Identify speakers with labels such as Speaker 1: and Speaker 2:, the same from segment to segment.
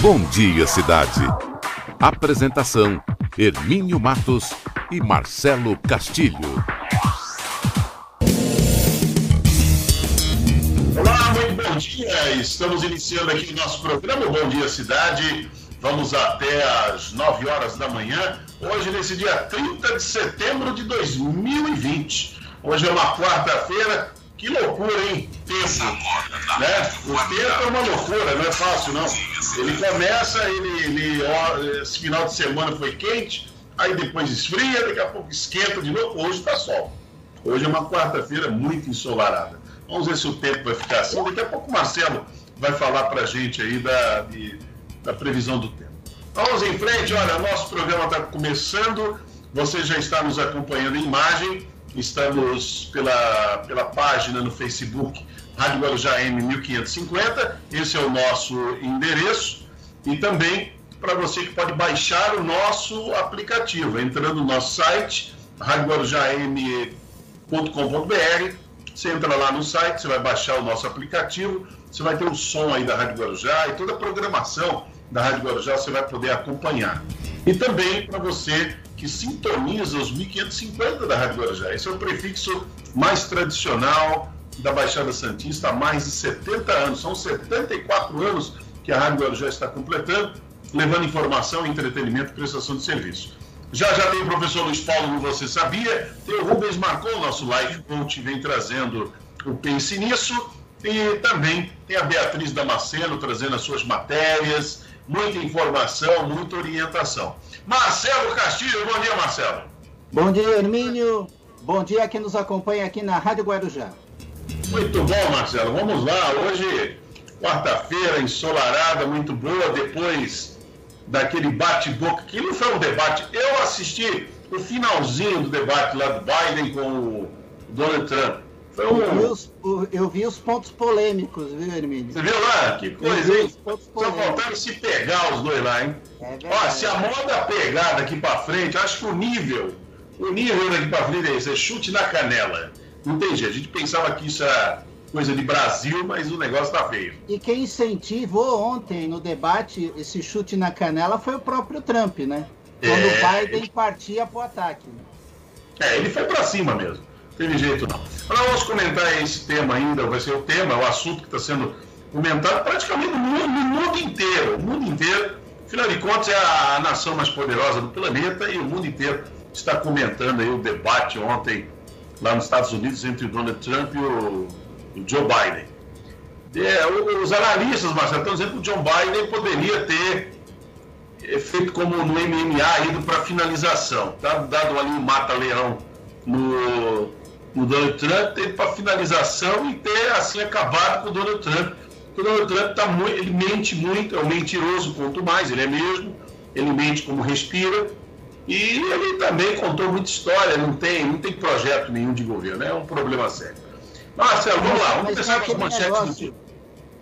Speaker 1: Bom dia, cidade. Apresentação: Hermínio Matos e Marcelo Castilho.
Speaker 2: Olá, muito bom dia. Estamos iniciando aqui o nosso programa Bom Dia Cidade. Vamos até às 9 horas da manhã. Hoje, nesse dia 30 de setembro de 2020. Hoje é uma quarta-feira. Que loucura, hein? Tempo. Né? O tempo é uma loucura, não é fácil, não. Ele começa, ele, ele, ó, esse final de semana foi quente, aí depois esfria, daqui a pouco esquenta de novo. Hoje está sol. Hoje é uma quarta-feira muito ensolarada. Vamos ver se o tempo vai ficar assim. Daqui a pouco o Marcelo vai falar para a gente aí da, de, da previsão do tempo. Vamos em frente, olha, nosso programa está começando. Você já está nos acompanhando em imagem. Estamos pela, pela página no Facebook Rádio Guarujá M 1550. Esse é o nosso endereço. E também para você que pode baixar o nosso aplicativo, entrando no nosso site, radioguarujam.com.br. Você entra lá no site, você vai baixar o nosso aplicativo, você vai ter o som aí da Rádio Guarujá e toda a programação da Rádio Guarujá você vai poder acompanhar. E também para você que sintoniza os 1550 da Rádio Guarujá. Esse é o prefixo mais tradicional da Baixada Santista há mais de 70 anos. São 74 anos que a Rádio Guarujá está completando, levando informação, entretenimento e prestação de serviço. Já já tem o professor Luiz Paulo, como você sabia, tem o Rubens Marcou, nosso live coach, vem trazendo o Pense Nisso, e também tem a Beatriz Damasceno trazendo as suas matérias, muita informação, muita orientação. Marcelo Castilho, bom dia, Marcelo.
Speaker 3: Bom dia, Hermínio. Bom dia a quem nos acompanha aqui na Rádio Guarujá.
Speaker 2: Muito bom, Marcelo. Vamos lá. Hoje, quarta-feira, ensolarada, muito boa. Depois daquele bate-boca, que não foi um debate. Eu assisti o finalzinho do debate lá do Biden com o Donald Trump.
Speaker 3: Eu, vi os, eu vi os pontos polêmicos, viu, Hermínio?
Speaker 2: Você viu lá? Que coisa, hein? Só faltaram se pegar os dois lá, hein? É se a moda pegar daqui pra frente, acho que o nível, o nível daqui pra frente é esse, é chute na canela. Não tem jeito. A gente pensava que isso era coisa de Brasil, mas o negócio tá feio.
Speaker 3: E quem incentivou ontem no debate esse chute na canela foi o próprio Trump, né? Quando é... o Biden partia pro ataque.
Speaker 2: É, ele foi para cima mesmo. Teve jeito não. Agora vamos comentar esse tema ainda, vai ser o tema, o assunto que está sendo comentado praticamente no mundo, no mundo inteiro. O mundo inteiro, afinal de contas, é a nação mais poderosa do planeta e o mundo inteiro está comentando aí o debate ontem lá nos Estados Unidos entre o Donald Trump e o o Joe Biden. É, os analistas, Marcelo, estão dizendo que o John Biden poderia ter feito como no MMA, ido para finalização. Tá dado ali um mata-leão no, no Donald Trump, ter para finalização e ter assim acabado com o Donald Trump. o Donald Trump tá muito, ele mente muito, é um mentiroso, quanto mais, ele é mesmo, ele mente como respira. E ele também contou muita história, não tem, não tem projeto nenhum de governo, é um problema sério. Marcelo, vamos lá, vamos começar com as manchetes do dia.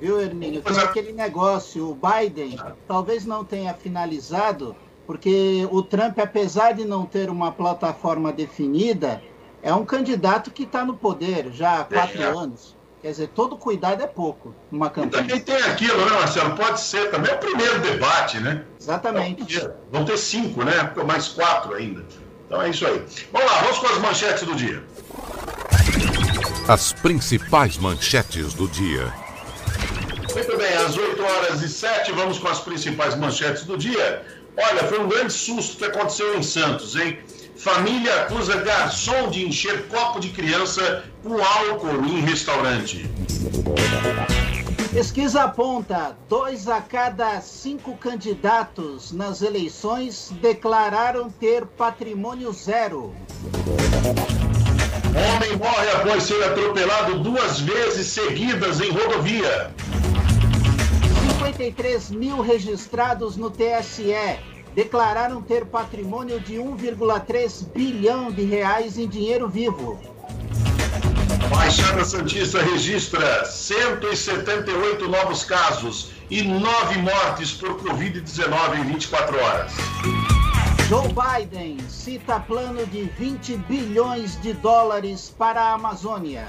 Speaker 3: Viu, Hermínio? Tem aquele negócio, o Biden ah. talvez não tenha finalizado, porque o Trump, apesar de não ter uma plataforma definida, é um candidato que está no poder já há quatro é. anos. Quer dizer, todo cuidado é pouco numa campanha.
Speaker 2: E também tem aquilo, né, Marcelo? Pode ser também o primeiro debate, né?
Speaker 3: Exatamente.
Speaker 2: Então, vão ter cinco, né? Mais quatro ainda. Então é isso aí. Vamos lá, vamos com as manchetes do dia.
Speaker 1: As principais manchetes do dia.
Speaker 2: Muito bem, às 8 horas e 7, vamos com as principais manchetes do dia. Olha, foi um grande susto que aconteceu em Santos, hein? Família acusa garçom de encher copo de criança com álcool em restaurante.
Speaker 3: Pesquisa aponta: dois a cada cinco candidatos nas eleições declararam ter patrimônio zero.
Speaker 2: Homem morre após ser atropelado duas vezes seguidas em rodovia.
Speaker 3: 53 mil registrados no TSE declararam ter patrimônio de 1,3 bilhão de reais em dinheiro vivo.
Speaker 2: Baixada Santista registra 178 novos casos e 9 mortes por Covid-19 em 24 horas.
Speaker 3: Joe Biden cita plano de 20 bilhões de dólares para a Amazônia.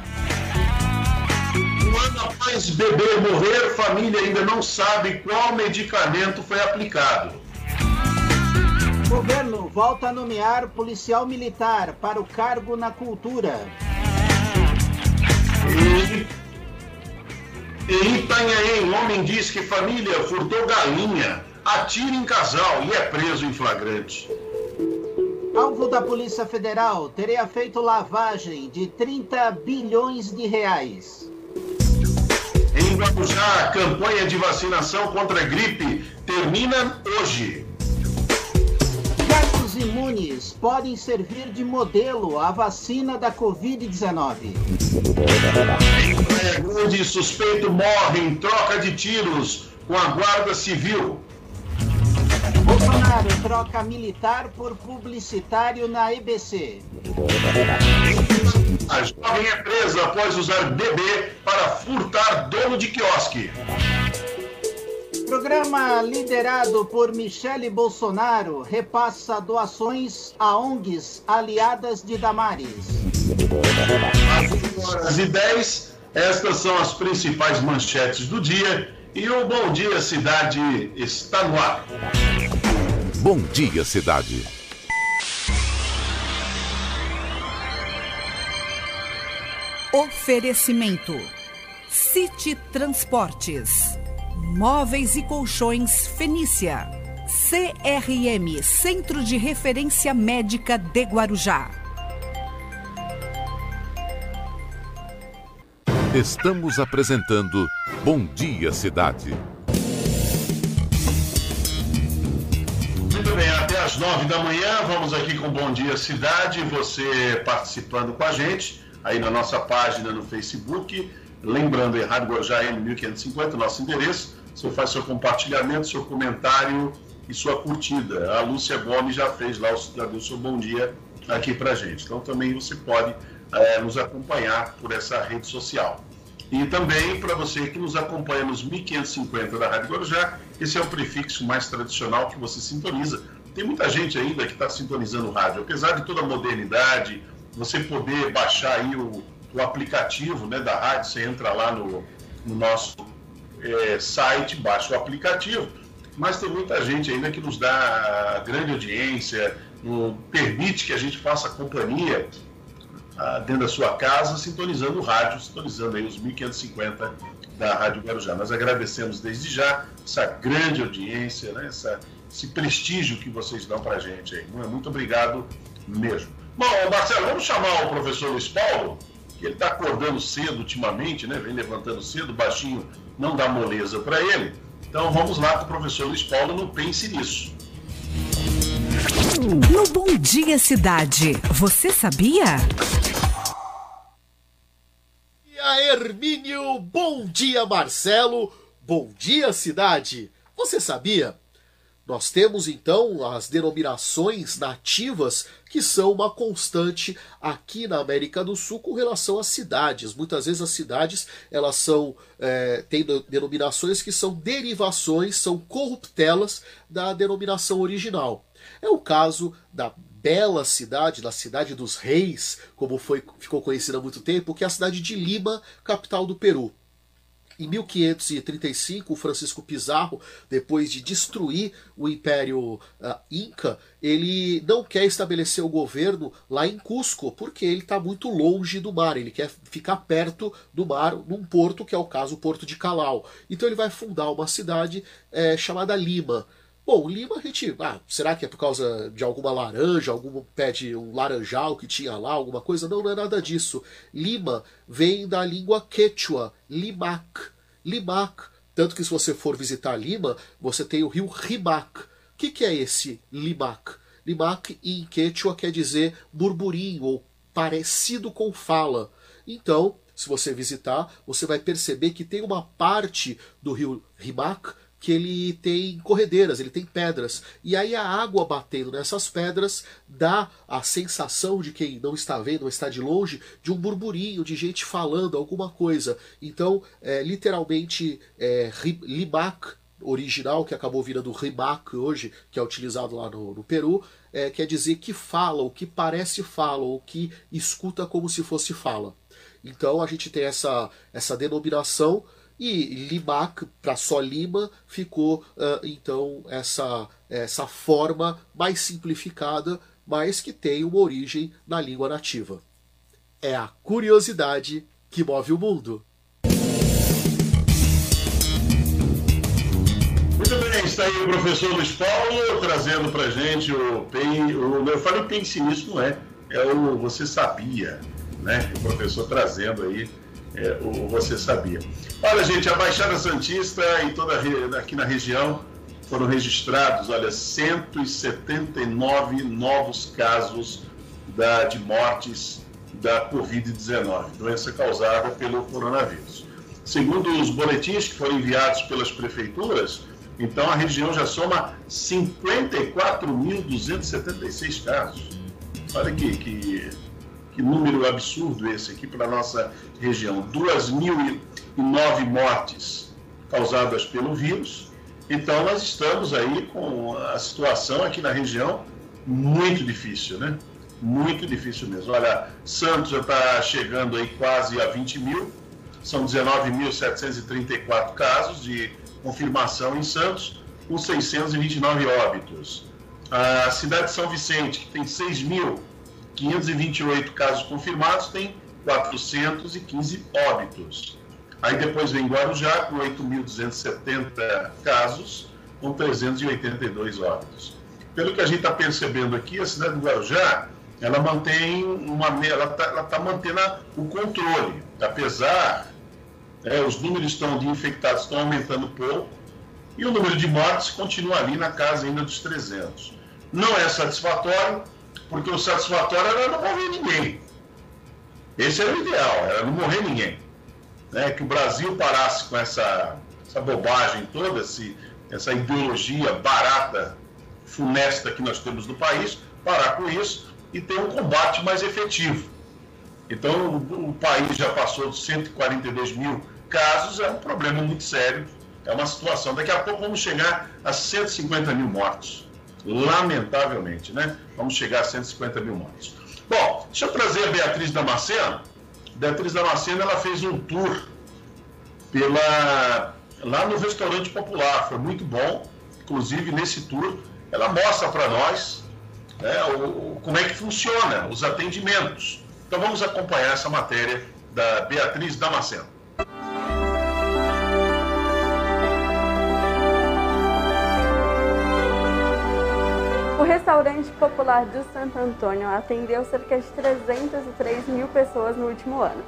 Speaker 2: ano após bebê morrer, família ainda não sabe qual medicamento foi aplicado.
Speaker 3: Governo volta a nomear policial militar para o cargo na cultura.
Speaker 2: E em Itanhaém, homem diz que família furtou galinha, atira em casal e é preso em flagrante.
Speaker 3: Alvo da Polícia Federal teria feito lavagem de 30 bilhões de reais.
Speaker 2: Em Guarujá, a campanha de vacinação contra a gripe termina hoje.
Speaker 3: Imunes podem servir de modelo à vacina da Covid-19.
Speaker 2: Em Praia Grande, suspeito morre em troca de tiros com a Guarda Civil.
Speaker 3: Bolsonaro troca militar por publicitário na EBC.
Speaker 2: A jovem é presa após usar bebê para furtar dono de quiosque.
Speaker 3: Programa liderado por Michele Bolsonaro repassa doações a ONGs aliadas de Damares.
Speaker 2: Às 8 horas e 10, estas são as principais manchetes do dia e o Bom Dia Cidade está no ar.
Speaker 1: Bom Dia Cidade.
Speaker 4: Oferecimento: City Transportes, Móveis e Colchões Fenícia, CRM Centro de Referência Médica de Guarujá.
Speaker 1: Estamos apresentando Bom Dia Cidade.
Speaker 2: Muito bem, até às 9 da manhã, vamos aqui com Bom Dia Cidade, você participando com a gente aí na nossa página no Facebook. Lembrando, Rádio Guarujá M1550, nosso endereço. Você faz seu compartilhamento, seu comentário e sua curtida. A Lúcia Gomes já fez lá, já deu seu bom dia aqui pra gente. Então também você pode é, nos acompanhar por essa rede social. E também para você que nos acompanha nos 1550 da Rádio Guarujá, esse é o prefixo mais tradicional que você sintoniza. Tem muita gente ainda que está sintonizando o rádio, apesar de toda a modernidade, você poder baixar aí o, o aplicativo né, da rádio, você entra lá no, no nosso é, site, baixa o aplicativo, mas tem muita gente ainda que nos dá grande audiência, no, permite que a gente faça companhia ah, dentro da sua casa, sintonizando o rádio, sintonizando aí os 1550 da Rádio Guarujá. Nós agradecemos desde já essa grande audiência, né, essa, esse prestígio que vocês dão para a gente aí. Muito obrigado mesmo. Bom, Marcelo, vamos chamar o professor Luiz Paulo, que ele está acordando cedo ultimamente, né? Vem levantando cedo, baixinho não dá moleza para ele. Então vamos lá com o professor Luiz Paulo, não pense nisso.
Speaker 4: No Bom Dia Cidade, você sabia?
Speaker 5: dia, Hermínio! Bom dia, Marcelo! Bom dia, cidade! Você sabia? Nós temos então as denominações nativas que são uma constante aqui na América do Sul com relação às cidades. Muitas vezes as cidades elas são é, têm denominações que são derivações, são corruptelas da denominação original. É o caso da bela cidade, da cidade dos reis, como foi, ficou conhecida há muito tempo, que é a cidade de Lima, capital do Peru. Em 1535, o Francisco Pizarro, depois de destruir o Império uh, Inca, ele não quer estabelecer o governo lá em Cusco, porque ele está muito longe do mar, ele quer ficar perto do mar, num porto, que é o caso o Porto de Calau. Então ele vai fundar uma cidade é, chamada Lima. Bom, Lima a gente. Ah, será que é por causa de alguma laranja, algum pé de um laranjal que tinha lá, alguma coisa? Não, não é nada disso. Lima vem da língua quechua, limac. Limac. Tanto que se você for visitar Lima, você tem o rio Rimac. O que, que é esse Limac? Limac em quechua quer dizer burburinho ou parecido com fala. Então, se você visitar, você vai perceber que tem uma parte do rio Rimac que ele tem corredeiras, ele tem pedras. E aí a água batendo nessas pedras dá a sensação de quem não está vendo, não está de longe, de um burburinho, de gente falando alguma coisa. Então, é, literalmente, é, Limac, original, que acabou virando Rimac hoje, que é utilizado lá no, no Peru, é, quer dizer que fala, o que parece fala, o que escuta como se fosse fala. Então a gente tem essa, essa denominação e Limac, para só Lima, ficou uh, então essa, essa forma mais simplificada, mas que tem uma origem na língua nativa. É a curiosidade que move o mundo.
Speaker 2: Muito bem, está aí o professor Luiz Paulo trazendo para gente o, o. Eu falei pense nisso, não é? É o Você Sabia, né? O professor trazendo aí é, o Você Sabia. Olha, gente, a Baixada Santista e toda aqui na região foram registrados, olha, 179 novos casos da, de mortes da Covid-19, doença causada pelo coronavírus. Segundo os boletins que foram enviados pelas prefeituras, então a região já soma 54.276 casos. Olha que, que, que número absurdo esse aqui para a nossa região. 2.009 mortes causadas pelo vírus. Então nós estamos aí com a situação aqui na região muito difícil, né? Muito difícil mesmo. Olha, Santos já está chegando aí quase a 20 mil, são 19.734 casos de confirmação em Santos, com 629 óbitos. A cidade de São Vicente, que tem 6.528 casos confirmados, tem 415 óbitos. Aí depois vem Guarujá, com 8.270 casos, com 382 óbitos. Pelo que a gente está percebendo aqui, a cidade de Guarujá ela mantém uma ela está tá mantendo o controle, apesar é, os números estão, de infectados estão aumentando pouco e o número de mortes continua ali na casa ainda dos 300. Não é satisfatório, porque o satisfatório era não morrer ninguém. Esse era o ideal, era não morrer ninguém. Né? Que o Brasil parasse com essa, essa bobagem toda, esse, essa ideologia barata, funesta que nós temos no país, parar com isso e ter um combate mais efetivo. Então, o, o país já passou de 142 mil casos, é um problema muito sério, é uma situação. Daqui a pouco vamos chegar a 150 mil mortos. Lamentavelmente, né? Vamos chegar a 150 mil mortos. Bom, deixa eu trazer a Beatriz Damasceno. Beatriz Damasceno, ela fez um tour pela lá no restaurante popular, foi muito bom. Inclusive nesse tour, ela mostra para nós né, o, como é que funciona os atendimentos. Então vamos acompanhar essa matéria da Beatriz Damasceno.
Speaker 6: O restaurante popular do Santo Antônio atendeu cerca de 303 mil pessoas no último ano.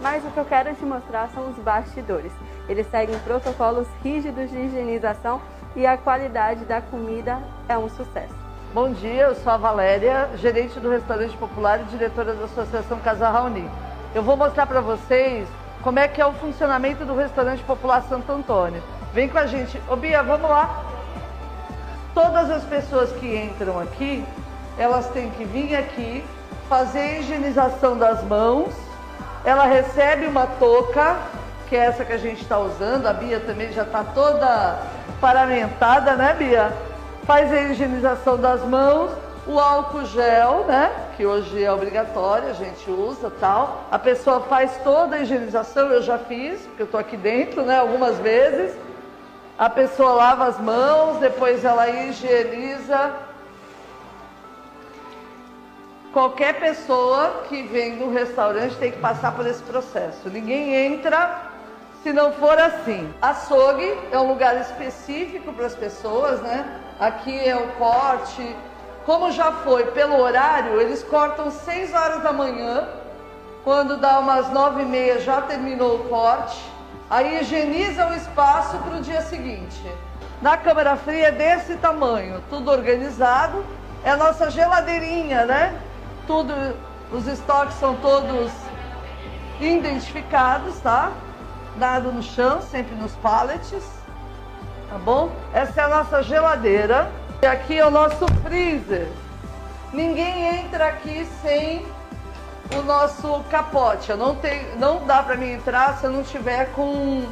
Speaker 6: Mas o que eu quero te mostrar são os bastidores. Eles seguem protocolos rígidos de higienização e a qualidade da comida é um sucesso.
Speaker 7: Bom dia, eu sou a Valéria, gerente do Restaurante Popular e diretora da Associação Casa Raoni. Eu vou mostrar para vocês como é que é o funcionamento do Restaurante Popular Santo Antônio. Vem com a gente. Ô Bia, vamos lá. Todas as pessoas que entram aqui, elas têm que vir aqui, fazer a higienização das mãos. Ela recebe uma touca, que é essa que a gente está usando. A Bia também já está toda paramentada, né, Bia? faz a higienização das mãos, o álcool gel, né? Que hoje é obrigatório, a gente usa tal. A pessoa faz toda a higienização, eu já fiz, porque eu tô aqui dentro, né? Algumas vezes. A pessoa lava as mãos, depois ela higieniza. Qualquer pessoa que vem no restaurante tem que passar por esse processo. Ninguém entra se não for assim. Açougue é um lugar específico para as pessoas, né? Aqui é o corte. Como já foi pelo horário, eles cortam 6 horas da manhã. Quando dá umas 9 e meia já terminou o corte. Aí higieniza o espaço para o dia seguinte. Na câmara fria é desse tamanho, tudo organizado. É a nossa geladeirinha, né? Tudo, os estoques são todos identificados, tá? Nada no chão, sempre nos pallets tá bom? Essa é a nossa geladeira. E aqui é o nosso freezer. Ninguém entra aqui sem o nosso capote. Eu não, tem, não dá para mim entrar se eu não tiver com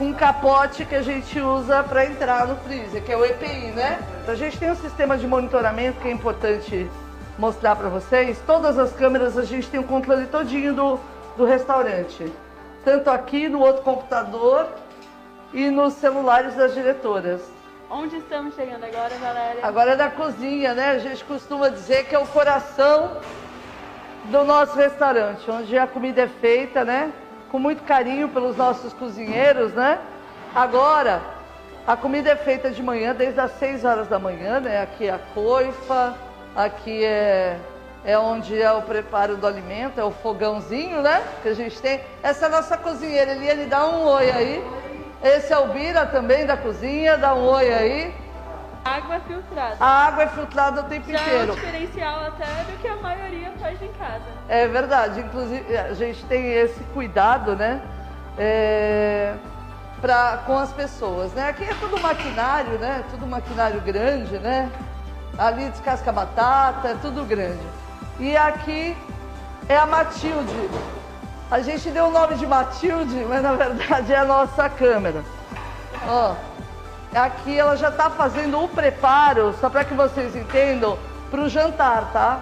Speaker 7: um capote que a gente usa para entrar no freezer, que é o EPI, né? A gente tem um sistema de monitoramento que é importante mostrar para vocês. Todas as câmeras a gente tem o um controle todinho do, do restaurante, tanto aqui no outro computador e nos celulares das diretoras.
Speaker 6: Onde estamos chegando agora, Valéria?
Speaker 7: Agora é da cozinha, né? A gente costuma dizer que é o coração do nosso restaurante, onde a comida é feita, né? Com muito carinho pelos nossos cozinheiros, né? Agora, a comida é feita de manhã, desde as 6 horas da manhã, né? Aqui é a coifa, aqui é, é onde é o preparo do alimento, é o fogãozinho, né? Que a gente tem. Essa é a nossa cozinheira, Eliane, dá um oi aí. Esse é o Bira também da cozinha, dá um oi aí.
Speaker 6: Água filtrada.
Speaker 7: A água é filtrada o tempo
Speaker 6: Já
Speaker 7: inteiro.
Speaker 6: é um diferencial até do que a maioria faz em casa.
Speaker 7: É verdade, inclusive a gente tem esse cuidado, né? É, pra, com as pessoas, né? Aqui é tudo maquinário, né? Tudo maquinário grande, né? Ali descasca batata, é tudo grande. E aqui é a Matilde. A gente deu o nome de Matilde, mas na verdade é a nossa câmera. Ó, aqui ela já está fazendo o preparo, só para que vocês entendam, para o jantar, tá?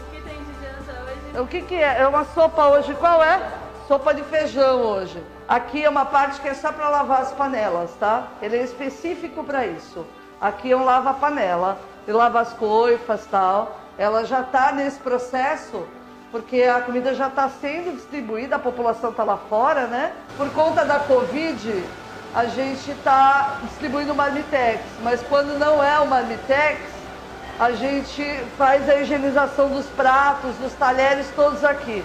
Speaker 6: O que tem de janta hoje?
Speaker 7: O que, que é? É uma sopa hoje, qual é? Sopa de feijão hoje. Aqui é uma parte que é só para lavar as panelas, tá? Ele é específico para isso. Aqui é um lava-panela, ele lava as coifas tal. Ela já está nesse processo porque a comida já está sendo distribuída, a população está lá fora, né? Por conta da Covid, a gente está distribuindo o marmitex, mas quando não é o marmitex, a gente faz a higienização dos pratos, dos talheres todos aqui.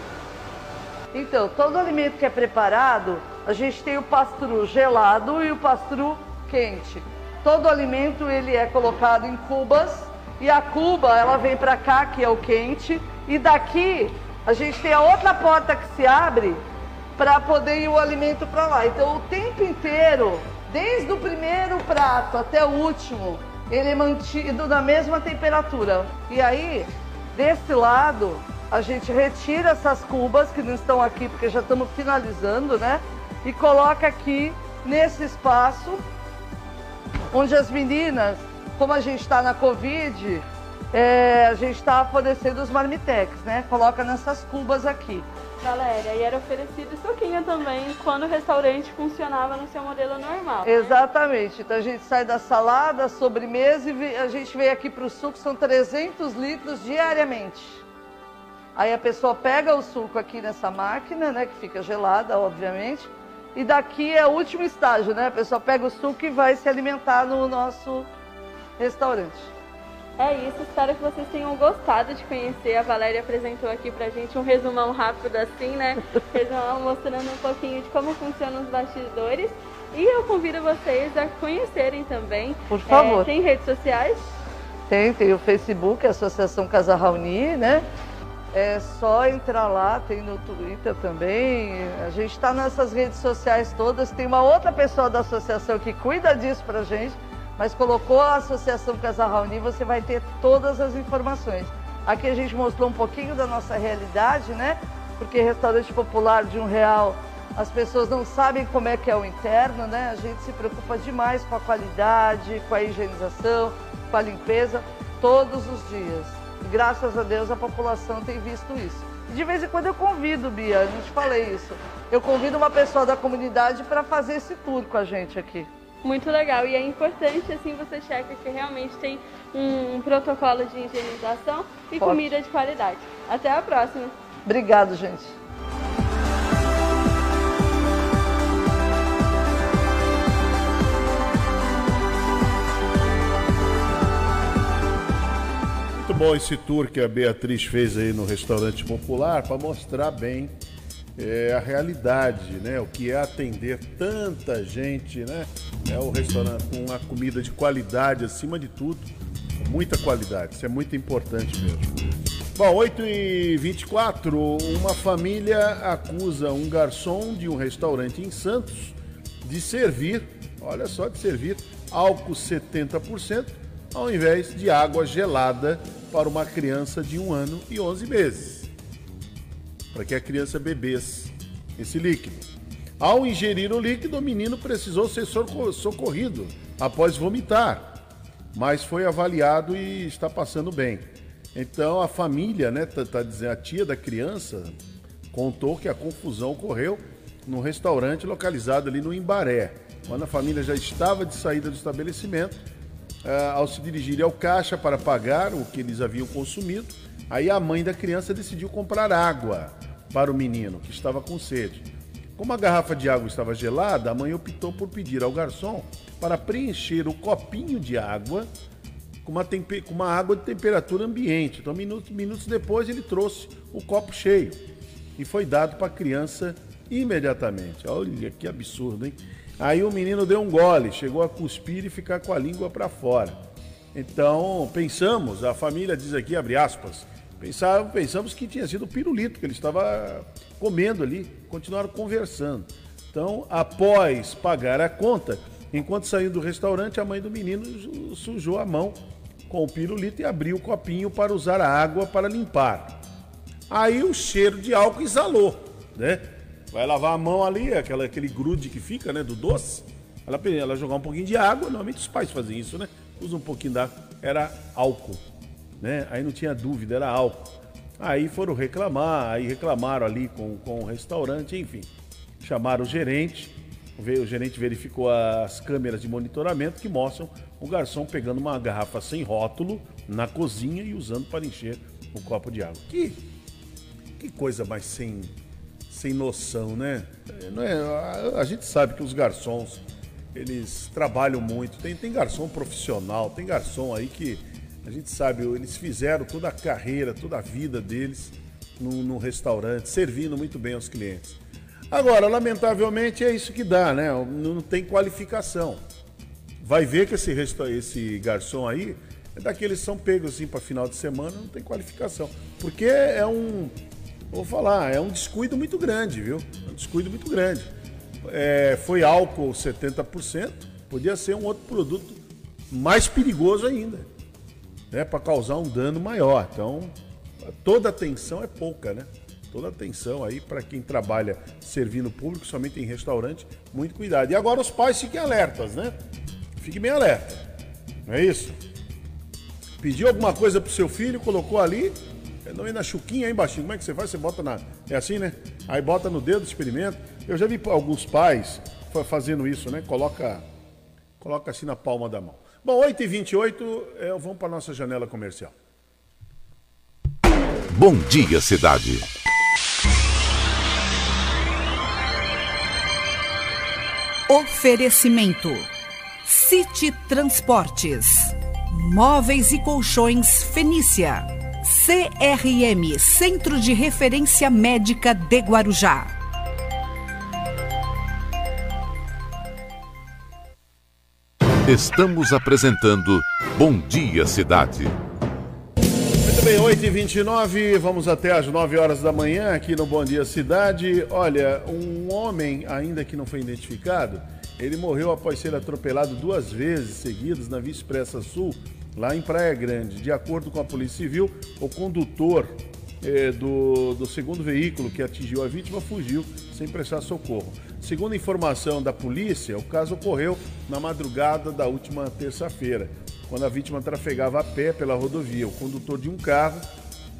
Speaker 7: Então, todo alimento que é preparado, a gente tem o pastru gelado e o pastru quente. Todo alimento ele é colocado em cubas e a cuba ela vem para cá que é o quente e daqui a gente tem a outra porta que se abre para poder ir o alimento para lá. Então o tempo inteiro, desde o primeiro prato até o último, ele é mantido na mesma temperatura. E aí, desse lado, a gente retira essas cubas que não estão aqui porque já estamos finalizando, né? E coloca aqui nesse espaço onde as meninas, como a gente está na Covid, é, a gente está fornecendo os marmitex, né? Coloca nessas cubas aqui.
Speaker 6: Valéria, e era oferecido suquinho também quando o restaurante funcionava no seu modelo normal. né?
Speaker 7: Exatamente. Então a gente sai da salada, sobremesa e a gente vem aqui para o suco, são 300 litros diariamente. Aí a pessoa pega o suco aqui nessa máquina, né, que fica gelada, obviamente, e daqui é o último estágio, né? A pessoa pega o suco e vai se alimentar no nosso restaurante.
Speaker 6: É isso, espero que vocês tenham gostado de conhecer. A Valéria apresentou aqui pra gente um resumão rápido assim, né? Resumão mostrando um pouquinho de como funcionam os bastidores. E eu convido vocês a conhecerem também.
Speaker 7: Por favor.
Speaker 6: É, tem redes sociais?
Speaker 7: Tem, tem o Facebook, a Associação Casa Raoni, né? É só entrar lá, tem no Twitter também. A gente está nessas redes sociais todas. Tem uma outra pessoa da associação que cuida disso pra gente, mas colocou a Associação Casa Raoni, você vai ter todas as informações. Aqui a gente mostrou um pouquinho da nossa realidade, né? Porque restaurante popular de um real, as pessoas não sabem como é que é o interno, né? A gente se preocupa demais com a qualidade, com a higienização, com a limpeza, todos os dias. E graças a Deus a população tem visto isso. E de vez em quando eu convido, Bia, eu não te falei isso. Eu convido uma pessoa da comunidade para fazer esse tour com a gente aqui.
Speaker 6: Muito legal. E é importante, assim, você checa que realmente tem um protocolo de higienização e
Speaker 7: Forte.
Speaker 6: comida de qualidade. Até a próxima.
Speaker 7: Obrigado, gente.
Speaker 8: Muito bom esse tour que a Beatriz fez aí no restaurante popular para mostrar bem é, a realidade, né? O que é atender tanta gente, né? É o restaurante com uma comida de qualidade acima de tudo, muita qualidade. Isso é muito importante mesmo. Bom, 8 e 24 uma família acusa um garçom de um restaurante em Santos de servir, olha só, de servir álcool 70% ao invés de água gelada para uma criança de um ano e 11 meses. Para que a criança bebesse esse líquido. Ao ingerir o líquido, o menino precisou ser socorrido após vomitar, mas foi avaliado e está passando bem. Então a família, né, tá, tá dizendo, a tia da criança contou que a confusão ocorreu num restaurante localizado ali no Imbaré. Quando a família já estava de saída do estabelecimento, uh, ao se dirigir ao caixa para pagar o que eles haviam consumido, aí a mãe da criança decidiu comprar água para o menino, que estava com sede. Como a garrafa de água estava gelada, a mãe optou por pedir ao garçom para preencher o copinho de água com uma, com uma água de temperatura ambiente. Então, minutos, minutos depois, ele trouxe o copo cheio e foi dado para a criança imediatamente. Olha que absurdo, hein? Aí o menino deu um gole, chegou a cuspir e ficar com a língua para fora. Então, pensamos, a família diz aqui, abre aspas, pensamos, pensamos que tinha sido o pirulito que ele estava comendo ali, continuaram conversando. Então, após pagar a conta, enquanto saiu do restaurante, a mãe do menino sujou a mão com o pirulito e abriu o copinho para usar a água para limpar. Aí o cheiro de álcool exalou, né? Vai lavar a mão ali, aquela, aquele grude que fica, né, do doce. Ela, ela jogar um pouquinho de água, normalmente os pais fazem isso, né? Usa um pouquinho da era álcool, né? Aí não tinha dúvida, era álcool. Aí foram reclamar, aí reclamaram ali com, com o restaurante, enfim. Chamaram o gerente, o gerente verificou as câmeras de monitoramento que mostram o garçom pegando uma garrafa sem rótulo na cozinha e usando para encher o copo de água. Que, que coisa mais sem, sem noção, né? Não é, a, a gente sabe que os garçons, eles trabalham muito. Tem, tem garçom profissional, tem garçom aí que a gente sabe, eles fizeram toda a carreira, toda a vida deles no restaurante, servindo muito bem aos clientes. Agora, lamentavelmente, é isso que dá, né? Não tem qualificação. Vai ver que esse, esse garçom aí é daqueles que são pegos assim para final de semana, não tem qualificação. Porque é um, vou falar, é um descuido muito grande, viu? É um descuido muito grande. É, foi álcool 70%, podia ser um outro produto mais perigoso ainda, né? Para causar um dano maior. Então, toda atenção é pouca, né? toda atenção aí para quem trabalha servindo público, somente em restaurante, muito cuidado. E agora os pais fiquem alertas, né? Fique bem alerta. Não é isso? Pediu alguma coisa pro seu filho, colocou ali, não é na chuquinha aí embaixo. Como é que você faz? Você bota na. É assim, né? Aí bota no dedo, experimenta. Eu já vi alguns pais fazendo isso, né? Coloca, coloca assim na palma da mão. Bom, 8h28, é, vamos para nossa janela comercial.
Speaker 1: Bom dia, cidade.
Speaker 4: Oferecimento: City Transportes, Móveis e Colchões Fenícia, CRM Centro de Referência Médica de Guarujá.
Speaker 1: Estamos apresentando Bom Dia Cidade.
Speaker 8: Muito bem, 8h29, vamos até às 9 horas da manhã aqui no Bom Dia Cidade. Olha, um homem, ainda que não foi identificado, ele morreu após ser atropelado duas vezes seguidas na Via Expressa Sul, lá em Praia Grande. De acordo com a Polícia Civil, o condutor eh, do, do segundo veículo que atingiu a vítima fugiu sem prestar socorro. Segundo informação da polícia, o caso ocorreu na madrugada da última terça-feira quando a vítima trafegava a pé pela rodovia. O condutor de um carro,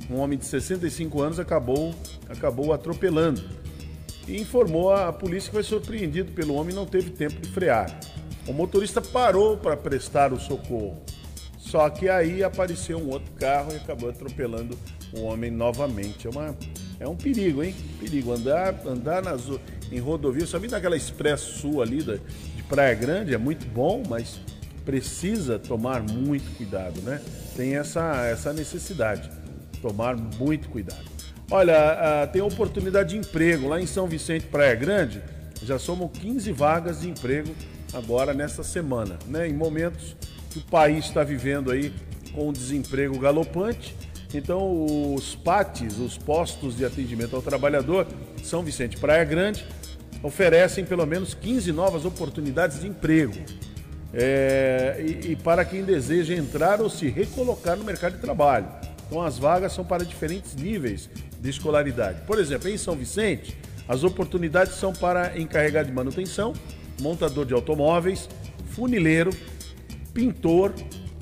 Speaker 8: um homem de 65 anos, acabou, acabou atropelando e informou a polícia que foi surpreendido pelo homem e não teve tempo de frear. O motorista parou para prestar o socorro. Só que aí apareceu um outro carro e acabou atropelando o homem novamente. É, uma, é um perigo, hein? Perigo. Andar, andar nas, em rodovia, só vindo naquela Expresso Sul ali da, de Praia Grande é muito bom, mas precisa tomar muito cuidado, né? Tem essa, essa necessidade, tomar muito cuidado. Olha, uh, tem oportunidade de emprego lá em São Vicente, Praia Grande, já somam 15 vagas de emprego agora nessa semana, né? Em momentos que o país está vivendo aí com desemprego galopante, então os PATs, os postos de atendimento ao trabalhador, São Vicente, Praia Grande, oferecem pelo menos 15 novas oportunidades de emprego é, e, e, para quem deseja entrar ou se recolocar no mercado de trabalho. Então, as vagas são para diferentes níveis de escolaridade. Por exemplo, em São Vicente, as oportunidades são para encarregado de manutenção, montador de automóveis, funileiro, pintor,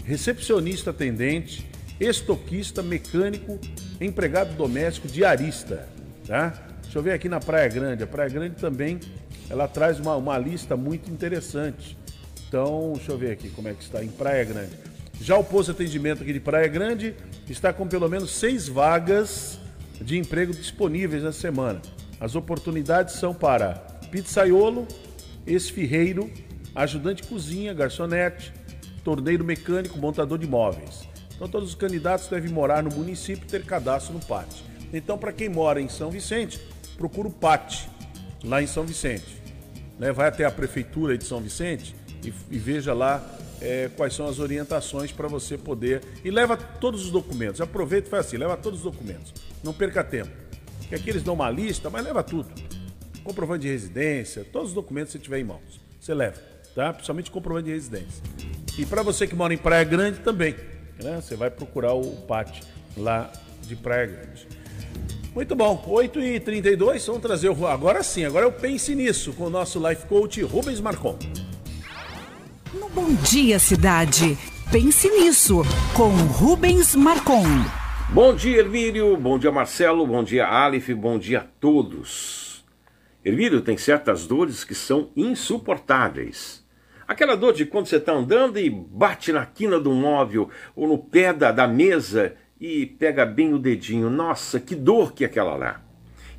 Speaker 8: recepcionista atendente, estoquista, mecânico, empregado doméstico, diarista. Tá? Deixa eu ver aqui na Praia Grande. A Praia Grande também ela traz uma, uma lista muito interessante. Então, deixa eu ver aqui como é que está em Praia Grande. Já o posto de atendimento aqui de Praia Grande está com pelo menos seis vagas de emprego disponíveis na semana. As oportunidades são para pizzaiolo, esfirreiro, ajudante de cozinha, garçonete, torneiro mecânico, montador de móveis. Então todos os candidatos devem morar no município e ter cadastro no PAT. Então para quem mora em São Vicente, procura o PAT lá em São Vicente. Né? Vai até a prefeitura de São Vicente e, e veja lá é, quais são as orientações para você poder. E leva todos os documentos. Aproveita e faz assim: leva todos os documentos. Não perca tempo. Porque aqui eles dão uma lista, mas leva tudo. Comprovante de residência, todos os documentos que você tiver em mãos. Você leva, tá? Principalmente comprovante de residência. E para você que mora em Praia Grande também, né? Você vai procurar o PAT lá de Praia Grande. Muito bom, 8h32, vamos trazer o. Agora sim, agora eu pense nisso com o nosso life coach Rubens Marcon.
Speaker 4: No Bom Dia Cidade, pense nisso com Rubens Marcon.
Speaker 9: Bom dia, Hermílio. Bom dia, Marcelo. Bom dia, Aleph. Bom dia a todos. Hermílio, tem certas dores que são insuportáveis. Aquela dor de quando você está andando e bate na quina do móvel ou no pé da, da mesa e pega bem o dedinho. Nossa, que dor que é aquela lá.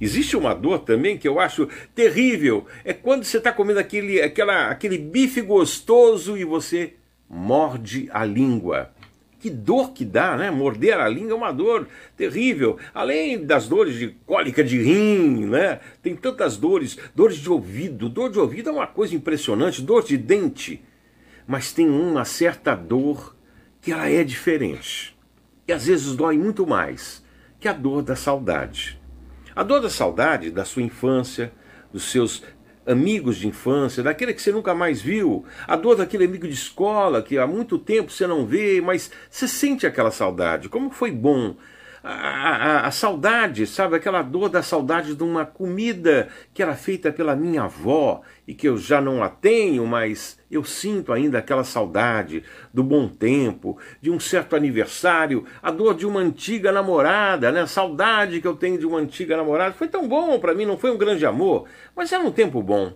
Speaker 9: Existe uma dor também que eu acho terrível. É quando você está comendo aquele, aquela, aquele bife gostoso e você morde a língua. Que dor que dá, né? Morder a língua é uma dor terrível. Além das dores de cólica de rim, né? Tem tantas dores, dores de ouvido. Dor de ouvido é uma coisa impressionante, dor de dente. Mas tem uma certa dor que ela é diferente. E às vezes dói muito mais que a dor da saudade. A dor da saudade da sua infância, dos seus amigos de infância, daquele que você nunca mais viu, a dor daquele amigo de escola que há muito tempo você não vê, mas você sente aquela saudade. Como foi bom a, a, a, saudade, sabe? Aquela dor da saudade de uma comida que era feita pela minha avó e que eu já não a tenho, mas eu sinto ainda aquela saudade do bom tempo, de um certo aniversário, a dor de uma antiga namorada, né? A saudade que eu tenho de uma antiga namorada. Foi tão bom para mim, não foi um grande amor, mas era um tempo bom.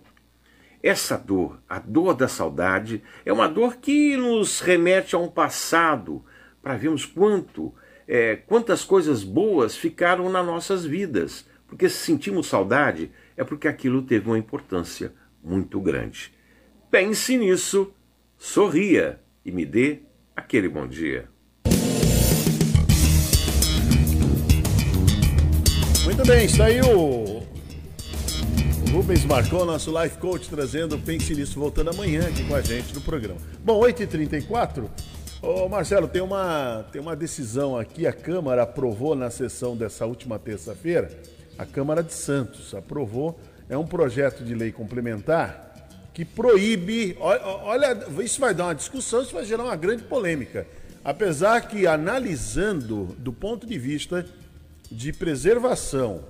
Speaker 9: Essa dor, a dor da saudade, é uma dor que nos remete a um passado, para vermos quanto é, quantas coisas boas ficaram nas nossas vidas. Porque se sentimos saudade, é porque aquilo teve uma importância muito grande. Pense nisso, sorria e me dê aquele bom dia.
Speaker 8: Muito bem, está aí o Rubens Marcou, nosso life coach, trazendo Pense Nisso, voltando amanhã aqui com a gente no programa. Bom, 8h34, Ô Marcelo, tem uma, tem uma decisão aqui, a Câmara aprovou na sessão dessa última terça-feira, a Câmara de Santos aprovou, é um projeto de lei complementar que proíbe, olha, isso vai dar uma discussão, isso vai gerar uma grande polêmica. Apesar que analisando do ponto de vista de preservação